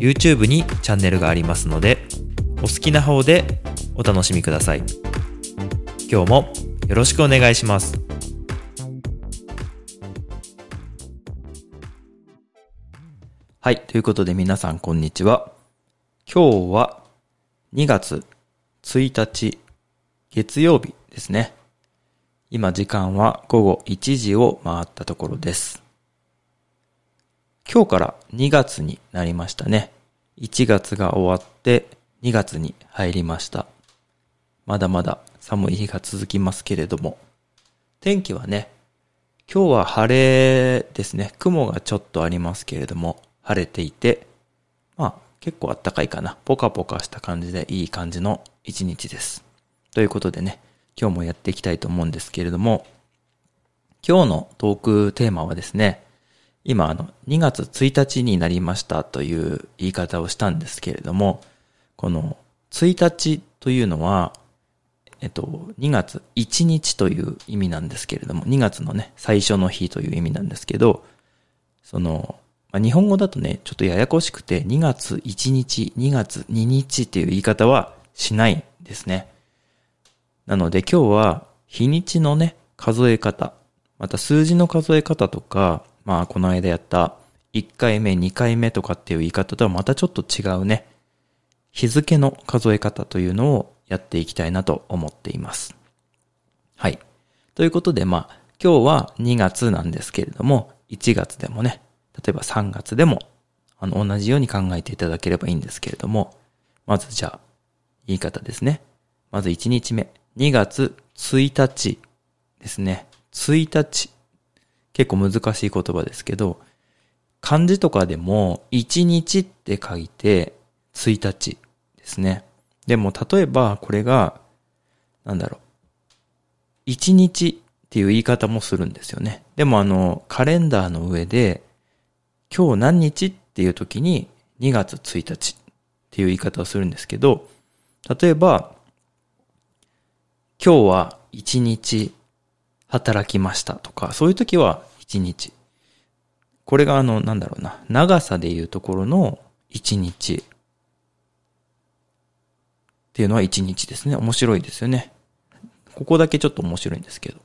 YouTube にチャンネルがありますのでお好きな方でお楽しみください。今日もよろしくお願いします。はいということで皆さんこんにちは。今日は2月1日月曜日ですね。今時間は午後1時を回ったところです。今日から2月になりましたね。1月が終わって2月に入りました。まだまだ寒い日が続きますけれども。天気はね、今日は晴れですね。雲がちょっとありますけれども、晴れていて、まあ結構あったかいかな。ポカポカした感じでいい感じの一日です。ということでね、今日もやっていきたいと思うんですけれども、今日のトークテーマはですね、今あの2月1日になりましたという言い方をしたんですけれども、この1日というのは、えっと、2月1日という意味なんですけれども、2月のね、最初の日という意味なんですけど、その、まあ、日本語だとね、ちょっとややこしくて、2月1日、2月2日っていう言い方はしないんですね。なので今日は日にちのね、数え方、また数字の数え方とか、まあ、この間やった1回目、2回目とかっていう言い方とはまたちょっと違うね、日付の数え方というのをやっていきたいなと思っています。はい。ということで、まあ、今日は2月なんですけれども、1月でもね、例えば3月でも、あの、同じように考えていただければいいんですけれども、まずじゃあ、言い方ですね。まず1日目、2月1日ですね。1日結構難しい言葉ですけど、漢字とかでも1日って書いて1日ですね。でも例えばこれが、なんだろう。1日っていう言い方もするんですよね。でもあの、カレンダーの上で、今日何日っていう時に2月1日っていう言い方をするんですけど、例えば、今日は1日働きましたとか、そういう時は1日。これがあの、なんだろうな、長さでいうところの1日。っていうのは1日ですね。面白いですよね。ここだけちょっと面白いんですけど。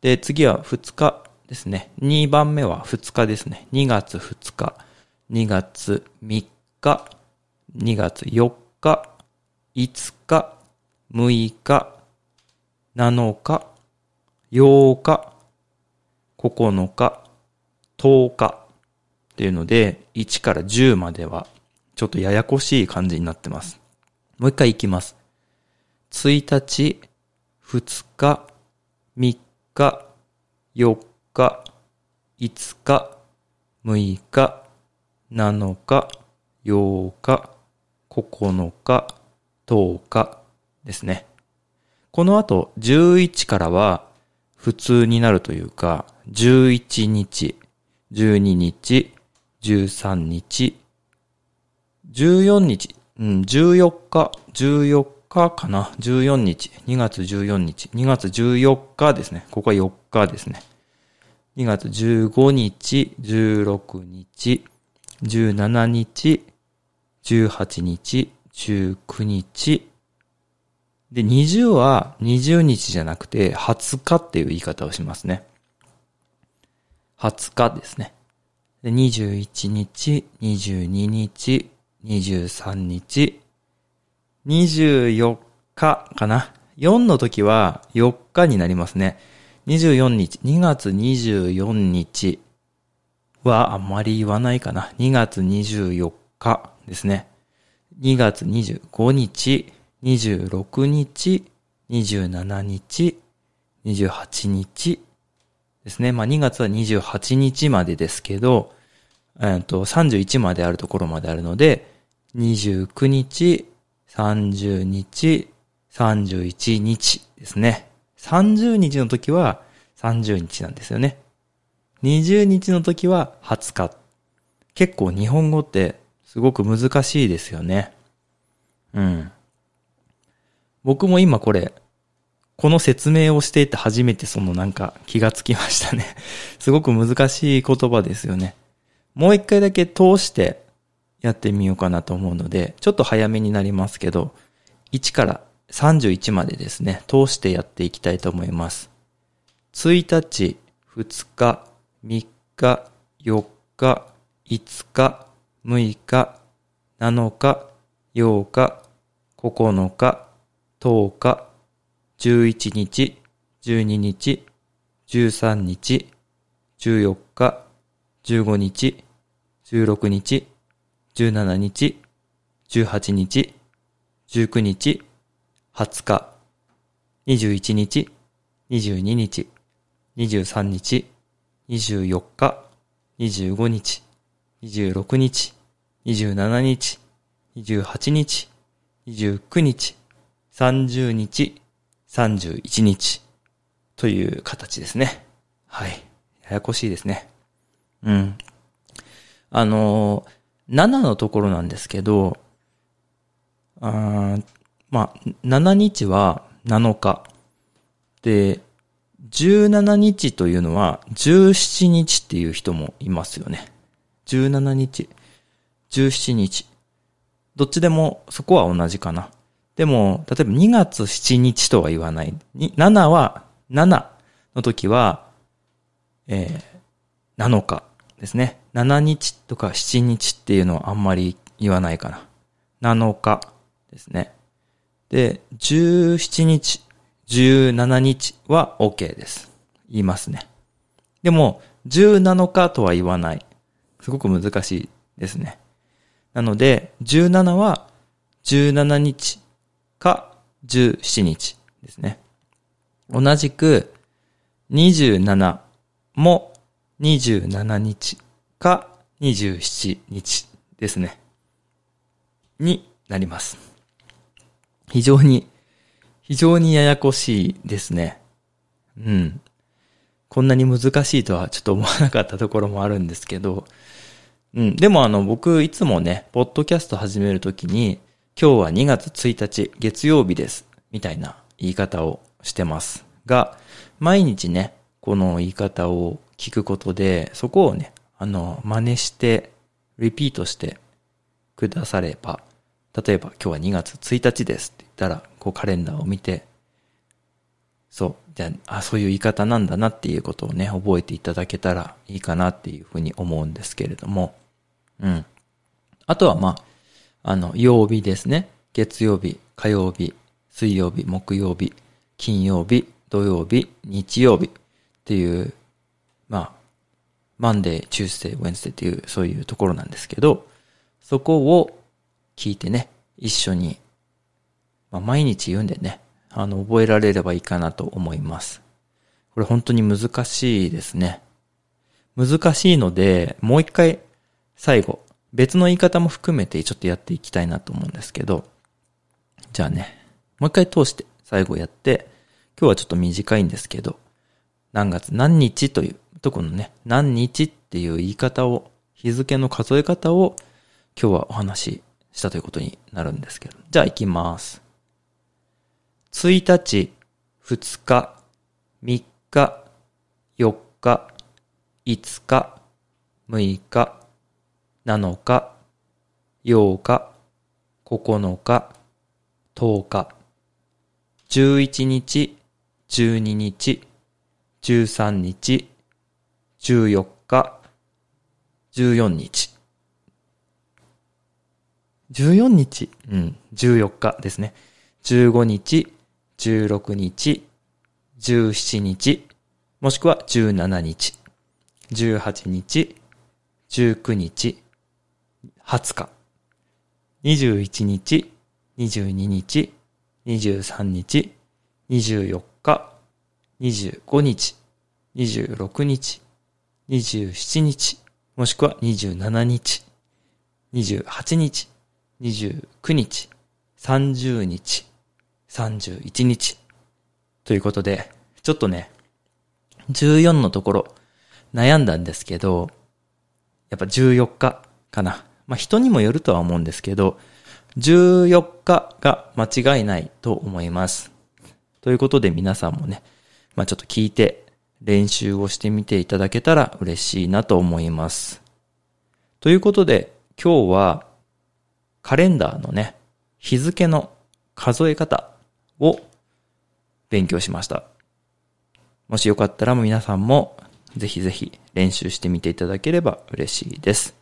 で、次は2日ですね。2番目は2日ですね。2月2日、2月3日、2月4日、5日、6日、7日、8日、9日、10日っていうので、1から10までは、ちょっとややこしい感じになってます。もう一回いきます。1日、2日、3日、4日、5日、6日、7日、8日、9日、10日ですね。この後、11からは、普通になるというか、11日、12日、13日、14日、うん、14日、14日かな ?14 日、2月14日、2月14日ですね。ここは4日ですね。2月15日、16日、17日、18日、19日、で、20は20日じゃなくて20日っていう言い方をしますね。20日ですね。で、21日、22日、23日、24日かな。4の時は4日になりますね。24日、2月24日はあんまり言わないかな。2月24日ですね。2月25日、26日、27日、28日ですね。まあ2月は28日までですけど、えっと、31まであるところまであるので、29日、30日、31日ですね。30日の時は30日なんですよね。20日の時は20日。結構日本語ってすごく難しいですよね。うん。僕も今これ、この説明をしていて初めてそのなんか気がつきましたね。すごく難しい言葉ですよね。もう一回だけ通してやってみようかなと思うので、ちょっと早めになりますけど、1から31までですね、通してやっていきたいと思います。1日、2日、3日、4日、5日、6日、7日、8日、9日、10日、11日、12日、13日、14日、15日、16日、17日、18日、19日、20日、21日、22日、23日、24日、25日、26日、27日、28日、29日、30日、31日という形ですね。はい。ややこしいですね。うん。あのー、7のところなんですけど、あまあ、7日は7日。で、17日というのは17日っていう人もいますよね。17日、17日。どっちでもそこは同じかな。でも、例えば2月7日とは言わない。7は、7の時は、えー、7日ですね。7日とか7日っていうのはあんまり言わないかな。7日ですね。で、17日、17日は OK です。言いますね。でも、17日とは言わない。すごく難しいですね。なので、17は17日か17日ですね。同じく27も27日か27日ですね。になります。非常に、非常にややこしいですね。うん。こんなに難しいとはちょっと思わなかったところもあるんですけど、うん。でもあの、僕いつもね、ポッドキャスト始めるときに、今日は2月1日月曜日です。みたいな言い方をしてますが、毎日ね、この言い方を聞くことで、そこをね、あの、真似して、リピートしてくだされば、例えば今日は2月1日ですって言ったら、こうカレンダーを見て、そう、じゃあ、あ、そういう言い方なんだなっていうことをね、覚えていただけたらいいかなっていうふうに思うんですけれども、うん。あとはまあ、あの、曜日ですね。月曜日、火曜日、水曜日、木曜日、金曜日、土曜日、日曜日っていう、まあ、 Monday、Tuesday、Wednesday っていう、そういうところなんですけど、そこを聞いてね、一緒に、まあ、毎日言うんでね、あの、覚えられればいいかなと思います。これ本当に難しいですね。難しいので、もう一回、最後、別の言い方も含めてちょっとやっていきたいなと思うんですけど、じゃあね、もう一回通して最後やって、今日はちょっと短いんですけど、何月何日というとこのね、何日っていう言い方を、日付の数え方を今日はお話ししたということになるんですけど。じゃあ行きます。1日、2日、3日、4日、5日、6日、7日、8日、9日、10日、11日、12日、13日、14日、14日。14日うん、14日ですね。15日、16日、17日、もしくは17日、18日、19日、20日、21日、22日、23日、24日、25日、26日、27日、もしくは27日、28日、29日、30日、31日。ということで、ちょっとね、14のところ悩んだんですけど、やっぱ14日かな。まあ人にもよるとは思うんですけど、14日が間違いないと思います。ということで皆さんもね、まあちょっと聞いて練習をしてみていただけたら嬉しいなと思います。ということで今日はカレンダーのね、日付の数え方を勉強しました。もしよかったら皆さんもぜひぜひ練習してみていただければ嬉しいです。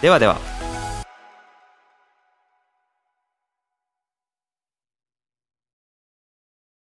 ではでは。